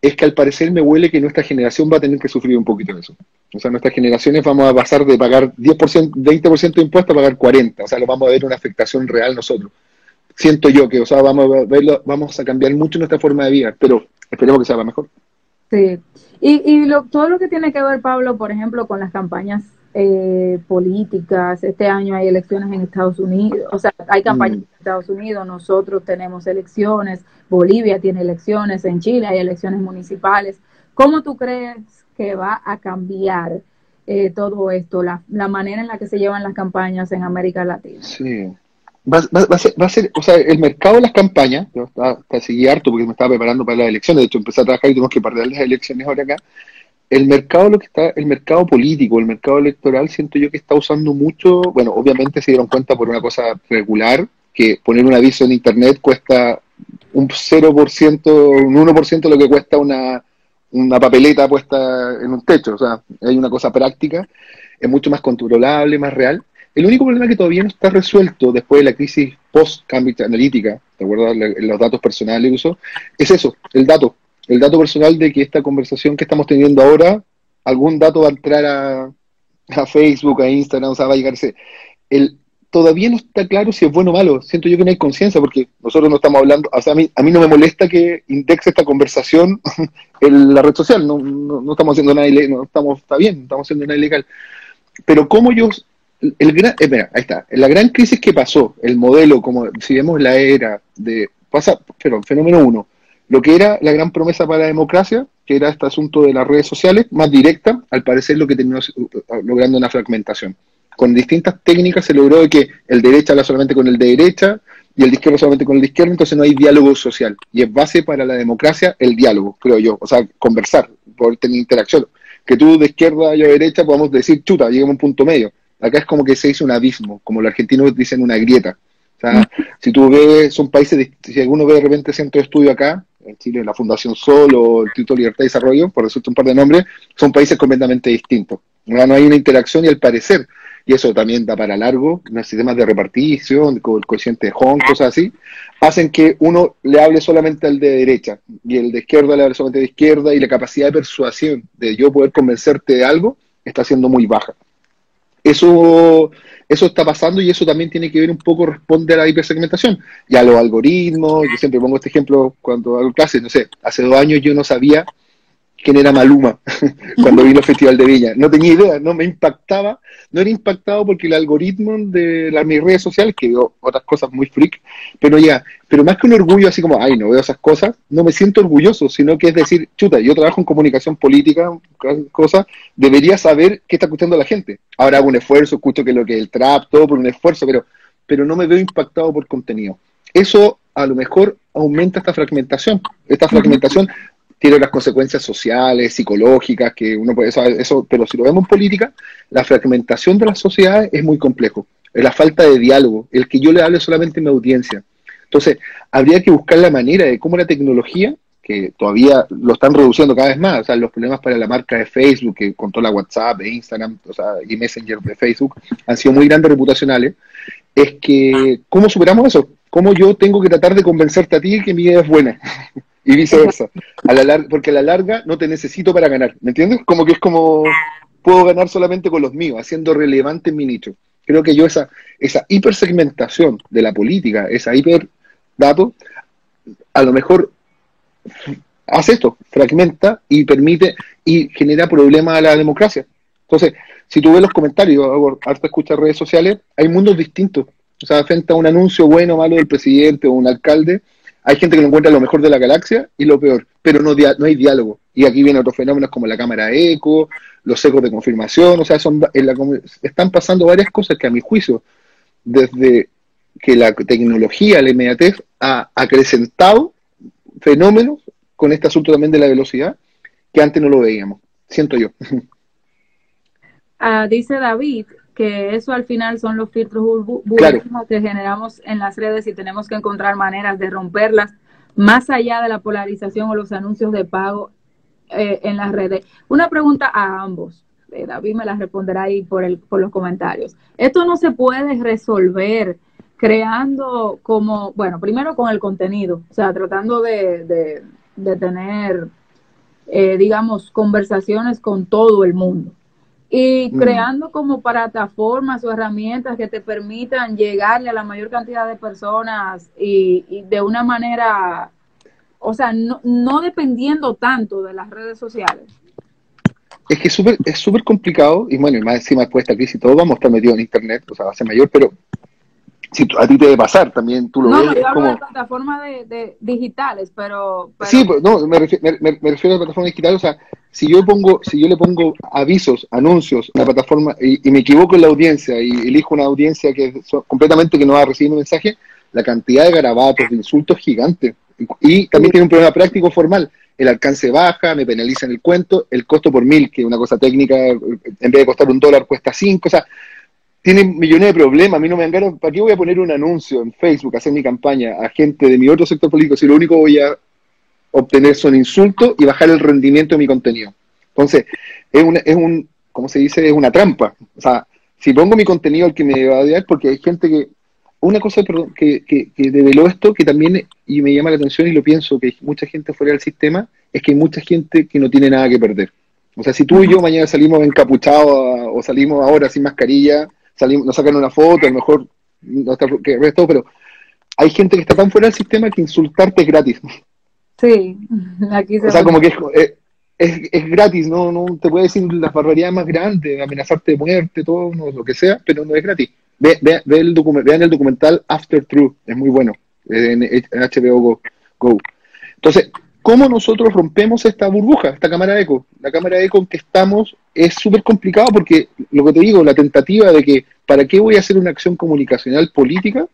es que al parecer me huele que nuestra generación va a tener que sufrir un poquito de eso. O sea, nuestras generaciones vamos a pasar de pagar 10%, 20% de impuestos a pagar 40%. O sea, lo vamos a ver una afectación real nosotros. Siento yo que, o sea, vamos a verlo, vamos a cambiar mucho nuestra forma de vida, pero esperemos que sea mejor. Sí. Y, y lo, todo lo que tiene que ver, Pablo, por ejemplo, con las campañas eh, políticas. Este año hay elecciones en Estados Unidos, o sea, hay campañas mm. en Estados Unidos, nosotros tenemos elecciones, Bolivia tiene elecciones, en Chile hay elecciones municipales. ¿Cómo tú crees que va a cambiar eh, todo esto, la, manera en la que se llevan las campañas en América Latina? Sí. Va, a ser, o sea, el mercado de las campañas, yo estaba, harto porque me estaba preparando para las elecciones, de hecho empecé a trabajar y tenemos que perder las elecciones ahora acá, el mercado lo que está el mercado político el mercado electoral siento yo que está usando mucho bueno obviamente se dieron cuenta por una cosa regular que poner un aviso en internet cuesta un 0% un 1% de lo que cuesta una una papeleta puesta en un techo o sea hay una cosa práctica es mucho más controlable más real el único problema que todavía no está resuelto después de la crisis post Cambridge Analytica, ¿te acuerdas? Los datos personales uso, es eso, el dato el dato personal de que esta conversación que estamos teniendo ahora, algún dato va a entrar a, Facebook, a Instagram, o sea, va a llegarse. El, todavía no está claro si es bueno o malo. Siento yo que no hay conciencia porque nosotros no estamos hablando, o sea, a mí, a no me molesta que indexe esta conversación en la red social, no, no, estamos haciendo nada ilegal, no estamos, está bien, estamos haciendo nada ilegal. Pero como yo, el gran, eh, ahí está, la gran crisis que pasó, el modelo, como si vemos la era de, pasa, pero fenómeno uno, lo que era la gran promesa para la democracia, que era este asunto de las redes sociales, más directa, al parecer lo que terminó logrando una fragmentación. Con distintas técnicas se logró que el derecha habla solamente con el de derecha y el de izquierda solamente con el de izquierda, entonces no hay diálogo social. Y es base para la democracia el diálogo, creo yo. O sea, conversar, poder tener interacción. Que tú de izquierda y yo de derecha podamos decir, chuta, lleguemos a un punto medio. Acá es como que se hizo un abismo, como los argentinos dicen una grieta. O sea, si tú ves, son países, si alguno ve de repente centro de estudio acá, en Chile la Fundación Sol o el Instituto de Libertad y Desarrollo, por decirte un par de nombres, son países completamente distintos. No, hay una interacción y el parecer, y eso también da para largo, los sistemas de repartición, el coeficiente de Hong, cosas así, hacen que uno le hable solamente al de derecha y el de izquierda le hable solamente de izquierda y la capacidad de persuasión de yo poder convencerte de algo está siendo muy baja. Eso eso está pasando y eso también tiene que ver un poco, responde a la hipersegmentación y a los algoritmos. Yo siempre pongo este ejemplo cuando hago clases, no sé, hace dos años yo no sabía quién era Maluma cuando vino al Festival de Viña. No tenía idea, no me impactaba, no era impactado porque el algoritmo de las mis redes sociales, que veo otras cosas muy freak, pero ya, pero más que un orgullo así como, ay, no veo esas cosas, no me siento orgulloso, sino que es decir, chuta, yo trabajo en comunicación política, cosas, debería saber qué está escuchando la gente. Ahora hago un esfuerzo, escucho que lo que el trap, todo por un esfuerzo, pero, pero no me veo impactado por contenido. Eso a lo mejor aumenta esta fragmentación. Esta fragmentación tiene las consecuencias sociales, psicológicas, que uno puede saber eso, pero si lo vemos en política, la fragmentación de las sociedades es muy complejo. La falta de diálogo, el que yo le hable solamente a mi audiencia. Entonces, habría que buscar la manera de cómo la tecnología que todavía lo están reduciendo cada vez más. O sea, los problemas para la marca de Facebook, que controla WhatsApp, e Instagram o sea, y Messenger de Facebook, han sido muy grandes reputacionales. Es que, ¿cómo superamos eso? ¿Cómo yo tengo que tratar de convencerte a ti que mi idea es buena? Y viceversa. A la larga, porque a la larga no te necesito para ganar. ¿Me entiendes? Como que es como puedo ganar solamente con los míos, haciendo relevante mi nicho. Creo que yo esa, esa hipersegmentación de la política, esa hiper dato, a lo mejor hace esto, fragmenta y permite y genera problemas a la democracia. Entonces, si tú ves los comentarios, hago harta escucha redes sociales, hay mundos distintos. O sea, frente a un anuncio bueno o malo del presidente o un alcalde, hay gente que lo encuentra lo mejor de la galaxia y lo peor, pero no, hay diálogo. Y aquí vienen otros fenómenos como la cámara eco, los ecos de confirmación, o sea, son, están pasando varias cosas que a mi juicio, desde que la tecnología, la inmediatez, ha acrecentado fenómenos con este asunto también de la velocidad que antes no lo veíamos, siento yo. Ah, dice David que eso al final son los filtros burbujas que generamos en las redes y tenemos que encontrar maneras de romperlas más allá de la polarización o los anuncios de pago eh, en las redes. Una pregunta a ambos. Eh, David me la responderá ahí por, el, por los comentarios. Esto no se puede resolver creando como, bueno, primero con el contenido, o sea, tratando de, de, tener, eh, digamos, conversaciones con todo el mundo. Y creando como plataformas o herramientas que te permitan llegarle a la mayor cantidad de personas y, de una manera, o sea, no, no dependiendo tanto de las redes sociales. Es que es súper es súper complicado, y bueno, y más encima después de esta crisis, todos vamos a estar metidos en Internet, o sea, va a ser mayor, pero si a ti te debe pasar, también tú lo no, ves. No, yo hablo de plataformas de, digitales, pero, Sí, pues, no, me refiero, me, refiero, a plataformas digitales, o sea, si yo pongo, si yo le pongo avisos, anuncios a la plataforma y, me equivoco en la audiencia y elijo una audiencia que es completamente que no va a recibir un mensaje, la cantidad de garabatos, de insultos es gigante. Y también tiene un problema práctico formal. El alcance baja, me penaliza en el cuento, el costo por mil, que es una cosa técnica, en vez de costar un dólar, cuesta cinco. O sea, tiene millones de problemas. A mí no me dan ¿Para qué voy a poner un anuncio en Facebook, hacer mi campaña a gente de mi otro sector político si lo único voy a obtener son insultos y bajar el rendimiento de mi contenido? Entonces, es un, es un ¿cómo se dice? Es una trampa. O sea, si pongo mi contenido al que me va a odiar, porque hay gente que. Una cosa que, que, que develó esto, que también, y me llama la atención y lo pienso, que hay mucha gente fuera del sistema, es que hay mucha gente que no tiene nada que perder. O sea, si tú y yo mañana salimos encapuchados o salimos ahora sin mascarilla, salimos, nos sacan una foto, a lo mejor no está que resto, pero hay gente que está tan fuera del sistema que insultarte es gratis. Sí, aquí se O sea, como que es, es, es, gratis, no, no te puede decir las barbaridades más grandes, amenazarte de muerte, todo, lo que sea, pero no es gratis. Ve, ve, ve el vean el documental After Truth, es muy bueno, en, en HBO Go, Go. Entonces, ¿Cómo nosotros rompemos esta burbuja, esta cámara de eco? La cámara de eco en que estamos es súper complicado porque, lo que te digo, la tentativa de que, ¿para qué voy a hacer una acción comunicacional política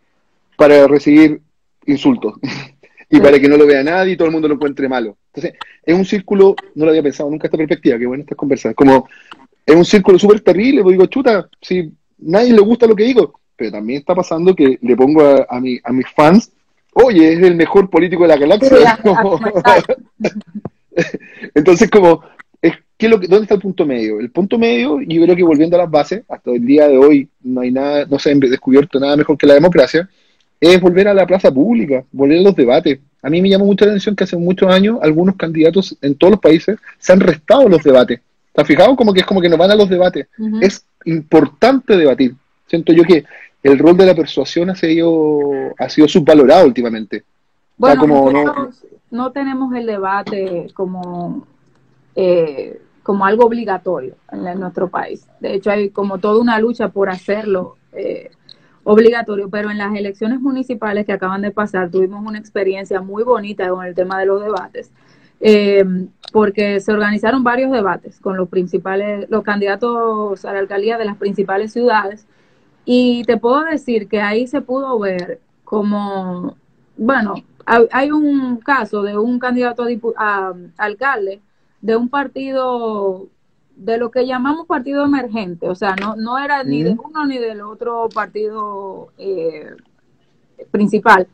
para recibir insultos? y para que no lo vea nadie y todo el mundo lo encuentre malo. Entonces, es un círculo, no lo había pensado nunca esta perspectiva, qué bueno estas conversas, como es un círculo súper terrible, porque digo, chuta, si nadie le gusta lo que digo, pero también está pasando que le pongo a, mi, a mis fans oye, es el mejor político de la galaxia. Entonces, como, es, ¿qué lo que, ¿dónde está el punto medio? El punto medio, yo creo que volviendo a las bases, hasta el día de hoy no hay nada, no se ha descubierto nada mejor que la democracia, es volver a la plaza pública, volver a los debates. A mí me llama mucha atención que hace muchos años algunos candidatos en todos los países se han restado los debates. ¿Te has fijado? Como que es como que no van a los debates. Es importante debatir. Siento yo que el rol de la persuasión ha sido, ha sido subvalorado últimamente. Bueno, como no, tenemos el debate como, eh, como algo obligatorio en, nuestro país. De hecho, hay como toda una lucha por hacerlo eh, obligatorio, pero en las elecciones municipales que acaban de pasar tuvimos una experiencia muy bonita con el tema de los debates. Eh, porque se organizaron varios debates con los principales, los candidatos a la alcaldía de las principales ciudades y te puedo decir que ahí se pudo ver como, bueno, hay un caso de un candidato a, alcalde de un partido de lo que llamamos partido emergente, o sea, no, no era ni de uno ni del otro partido eh, principal.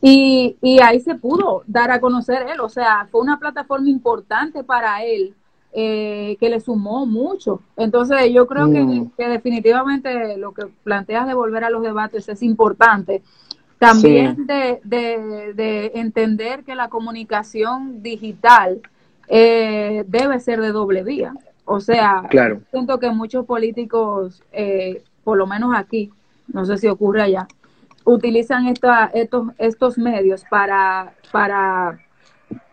Y, y ahí se pudo dar a conocer él, o sea, fue una plataforma importante para él eh, que le sumó mucho. Entonces yo creo que, Mm. que definitivamente lo que planteas de volver a los debates es importante. También de, de, de entender que la comunicación digital eh, debe ser de doble vía. O sea, Claro. siento que muchos políticos, eh, por lo menos aquí, no sé si ocurre allá, utilizan esta, estos, estos medios para, para,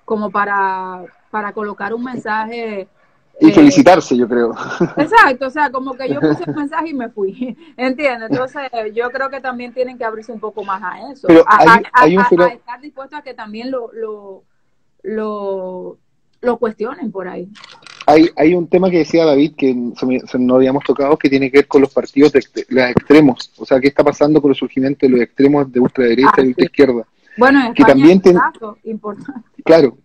como para, para colocar un mensaje. Y eh, felicitarse, yo creo. Exacto, o sea, como que yo puse el mensaje y me fui, ¿entiendes? Entonces, yo creo que también tienen que abrirse un poco más a eso, Pero a, hay- a- hay un a- fenó- a estar dispuestos a que también lo, lo, lo, lo cuestionen por ahí. Hay, hay un tema que decía David que no habíamos tocado que tiene que ver con los partidos de los extremos. O sea, ¿qué está pasando con el surgimiento de los extremos de ultraderecha Ah, y sí. ultraizquierda? Bueno, en Que España también es un ten- importante. Claro,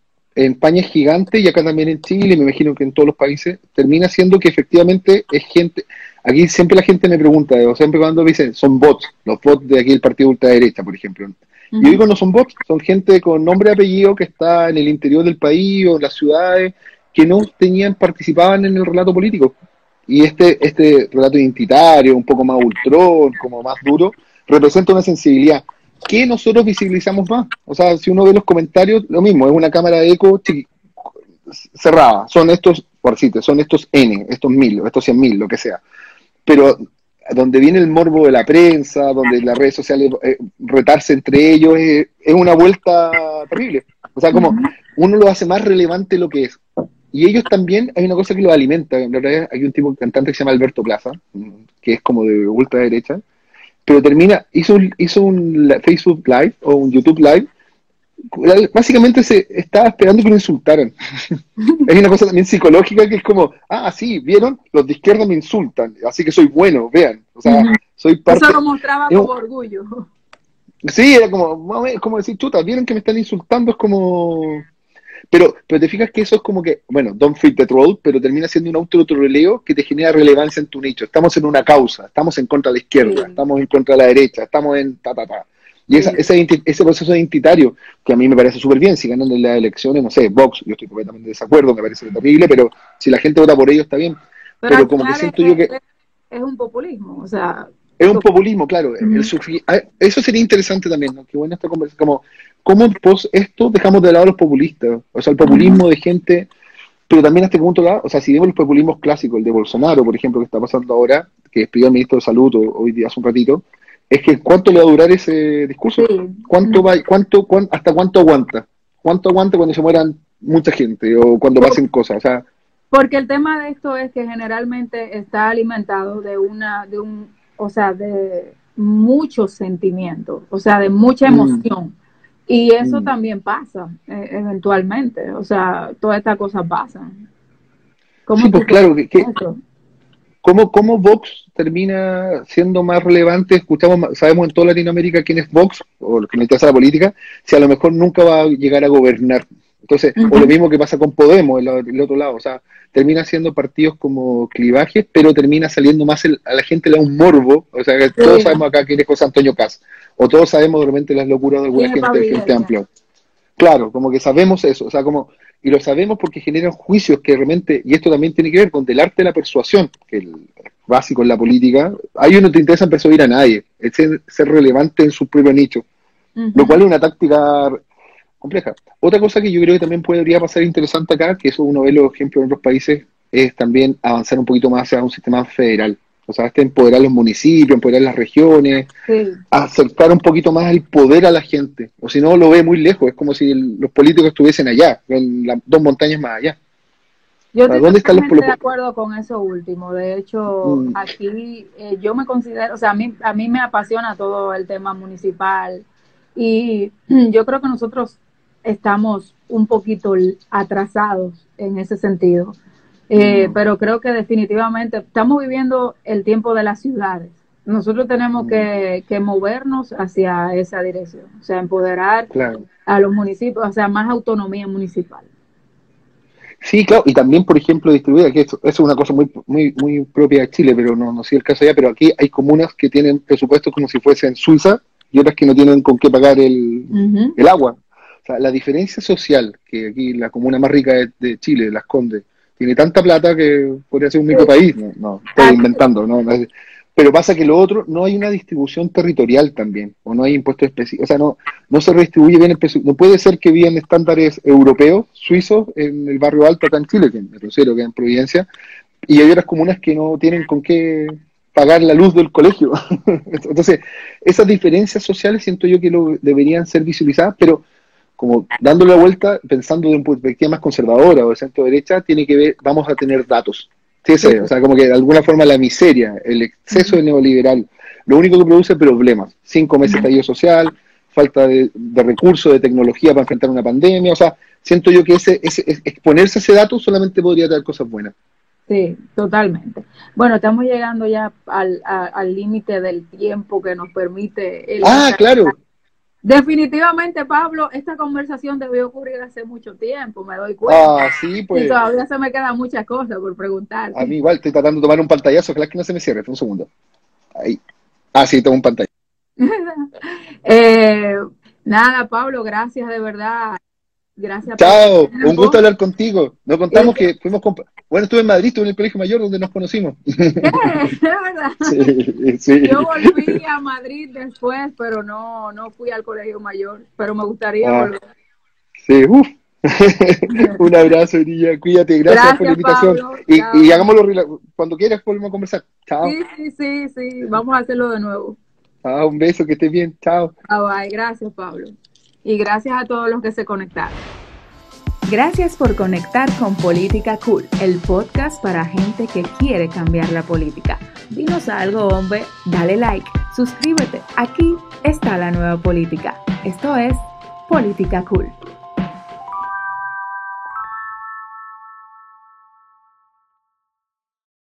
en España es gigante y acá también en Chile, me imagino que en todos los países, termina siendo que efectivamente es gente. Aquí siempre la gente me pregunta, o siempre cuando me dicen, son bots, los bots de aquí del partido ultraderecha, por ejemplo. Yo digo, no son bots, son gente con nombre y apellido que está en el interior del país o en las ciudades que no tenían, participaban en el relato político. Y este, este relato identitario, un poco más ultrón, como más duro, representa una sensibilidad que nosotros visibilizamos más. O sea, si uno ve los comentarios, lo mismo, es una cámara de eco cerrada. Son estos, por decirte, son estos N, estos mil, estos cien mil, lo que sea. Pero donde viene el morbo de la prensa, donde las redes sociales eh, retarse entre ellos, es, es una vuelta terrible. O sea, como uno lo hace más relevante lo que es. Y ellos también, hay una cosa que los alimenta. En realidad, hay un tipo cantante que se llama Alberto Plaza, mm, que es como de ultraderecha, pero termina, hizo un, hizo un Facebook Live o un YouTube Live. Básicamente se estaba esperando que lo insultaran. Hay una cosa también psicológica que es como, ah, sí, vieron, los de izquierda me insultan, así que soy bueno, vean. O sea, soy parte. Eso lo mostraba es con orgullo. Sí, era como, como decir, chuta, vieron que me están insultando, es como. Pero, pero te fijas que eso es como que, bueno, don't fit the troll, pero termina siendo un autotroleo que te genera relevancia en tu nicho. Estamos en una causa, estamos en contra de la izquierda, estamos en contra de la derecha, estamos en ta, ta, ta. Y esa, esa ese proceso identitario, que a mí me parece súper bien, si ganan las elecciones, no sé, Vox, yo estoy completamente de desacuerdo, me parece terrible, pero si la gente vota por ellos está bien. Pero como que siento es, yo que- es un populismo, o sea, Es un populismo, claro. El ah, Eso sería interesante también, ¿no? Qué buena esta conversación. Como, ¿cómo pos esto dejamos de lado a los populistas? O sea, el populismo de gente, pero también hasta qué punto, la- o sea, si vemos los populismos clásicos, el de Bolsonaro, por ejemplo, que está pasando ahora, que despidió al ministro de Salud ho- hoy día hace un ratito, es que ¿cuánto le va a durar ese discurso? ¿Cuánto va, cuánto, cuán- hasta cuánto aguanta? ¿Cuánto aguanta cuando se mueran mucha gente o cuando pasen cosas? O sea, Porque el tema de esto es que generalmente está alimentado de una, de un, o sea, de muchos sentimientos, o sea, de mucha Mm. emoción. Y eso Mm. también pasa, eh, eventualmente, o sea, todas estas cosas pasan. ¿Cómo Sí, pues claro, que- que-? ¿Cómo, ¿Cómo Vox termina siendo más relevante? Escuchamos, sabemos en toda Latinoamérica quién es Vox, o lo que le interesa la política, si a lo mejor nunca va a llegar a gobernar. Entonces, o lo mismo que pasa con Podemos, el, el otro lado, o sea, termina siendo partidos como clivajes, pero termina saliendo más, el- a la gente le da un morbo, o sea, que todos Sí. sabemos acá quién es José Antonio Caz, o todos sabemos de repente las locuras de alguna gente Amplio. Claro, como que sabemos eso, o sea, como, y lo sabemos porque generan juicios que realmente, y esto también tiene que ver con el arte de la persuasión, que el básico en la política, ahí no te interesa persuadir a nadie, es ser, ser relevante en su propio nicho, lo cual es una táctica compleja. Otra cosa que yo creo que también podría pasar interesante acá, que eso uno ve los ejemplos en otros países, es también avanzar un poquito más hacia un sistema federal. O sea, este empoderar los municipios, empoderar las regiones, Sí. acercar un poquito más el poder a la gente. O si no, lo ve muy lejos. Es como si el- los políticos estuviesen allá, en las dos montañas más allá. Yo ¿A estoy dónde están los de acuerdo con eso último. De hecho, Mm. aquí eh, yo me considero, o sea, a mí, a mí me apasiona todo el tema municipal y yo creo que nosotros estamos un poquito atrasados en ese sentido. Eh, Mm. Pero creo que definitivamente estamos viviendo el tiempo de las ciudades. Nosotros tenemos Mm. que, que movernos hacia esa dirección, o sea, empoderar Claro. a los municipios, o sea, más autonomía municipal. Sí, claro, y también, por ejemplo, distribuida, que esto, eso es una cosa muy, muy, muy propia de Chile, pero no, no sé el caso allá, pero aquí hay comunas que tienen presupuestos como si fuesen Suiza y otras que no tienen con qué pagar el, el agua. Sea, la diferencia social, que aquí la comuna más rica de, Chile, Las Condes, tiene tanta plata que podría ser un micro país. No, no estoy inventando, ¿no? Pero pasa que lo otro, no hay una distribución territorial también, o no hay impuestos específicos, o sea, no, no se redistribuye bien el precio. No puede ser que vivan estándares europeos, suizos, en el barrio alto acá en Chile, que en Metro Cero, que en Providencia, y hay otras comunas que no tienen con qué pagar la luz del colegio. Entonces, esas diferencias sociales siento yo que lo deberían ser visualizadas, pero como dándole la vuelta, pensando de una perspectiva más conservadora o de centro derecha, tiene que ver, vamos a tener datos. Sí, o sea, como que de alguna forma la miseria, el exceso de neoliberal, lo único que produce problemas. Cinco meses de estallido social, falta de, recursos, de tecnología para enfrentar una pandemia. O sea, siento yo que ese, ese, exponerse a ese dato solamente podría dar cosas buenas. Sí, totalmente. Bueno, estamos llegando ya al límite del tiempo que nos permite. El ah, claro. Definitivamente, Pablo, esta conversación debió ocurrir hace mucho tiempo, me doy cuenta. Ah, sí, pues. Y todavía se me quedan muchas cosas por preguntar. A mí igual, estoy tratando de tomar un pantallazo, claro que no se me cierre, un segundo. Ahí. Ah, sí, tomo un pantalla. eh, nada, Pablo, gracias de verdad. Gracias. Chao, un gusto hablar contigo. Nos contamos que fuimos bueno, estuve en Madrid, estuve en el Colegio Mayor donde nos conocimos. Sí, Yo volví a Madrid después, pero no, no fui al Colegio Mayor, pero me gustaría ah. volver. Sí, uff. Un abrazo, niña. Cuídate. Gracias, por la invitación. y, y, hagámoslo cuando quieras, volvemos a conversar. Chao. Sí, sí, sí, sí. Vamos a hacerlo de nuevo. Ah, un beso, que estés bien. Chao. bye. Gracias, Pablo. Y gracias a todos los que se conectaron. Gracias por conectar con Política Cool, el podcast para gente que quiere cambiar la política. Dinos algo, hombre, dale like, suscríbete. Aquí está la nueva política. Esto es Política Cool.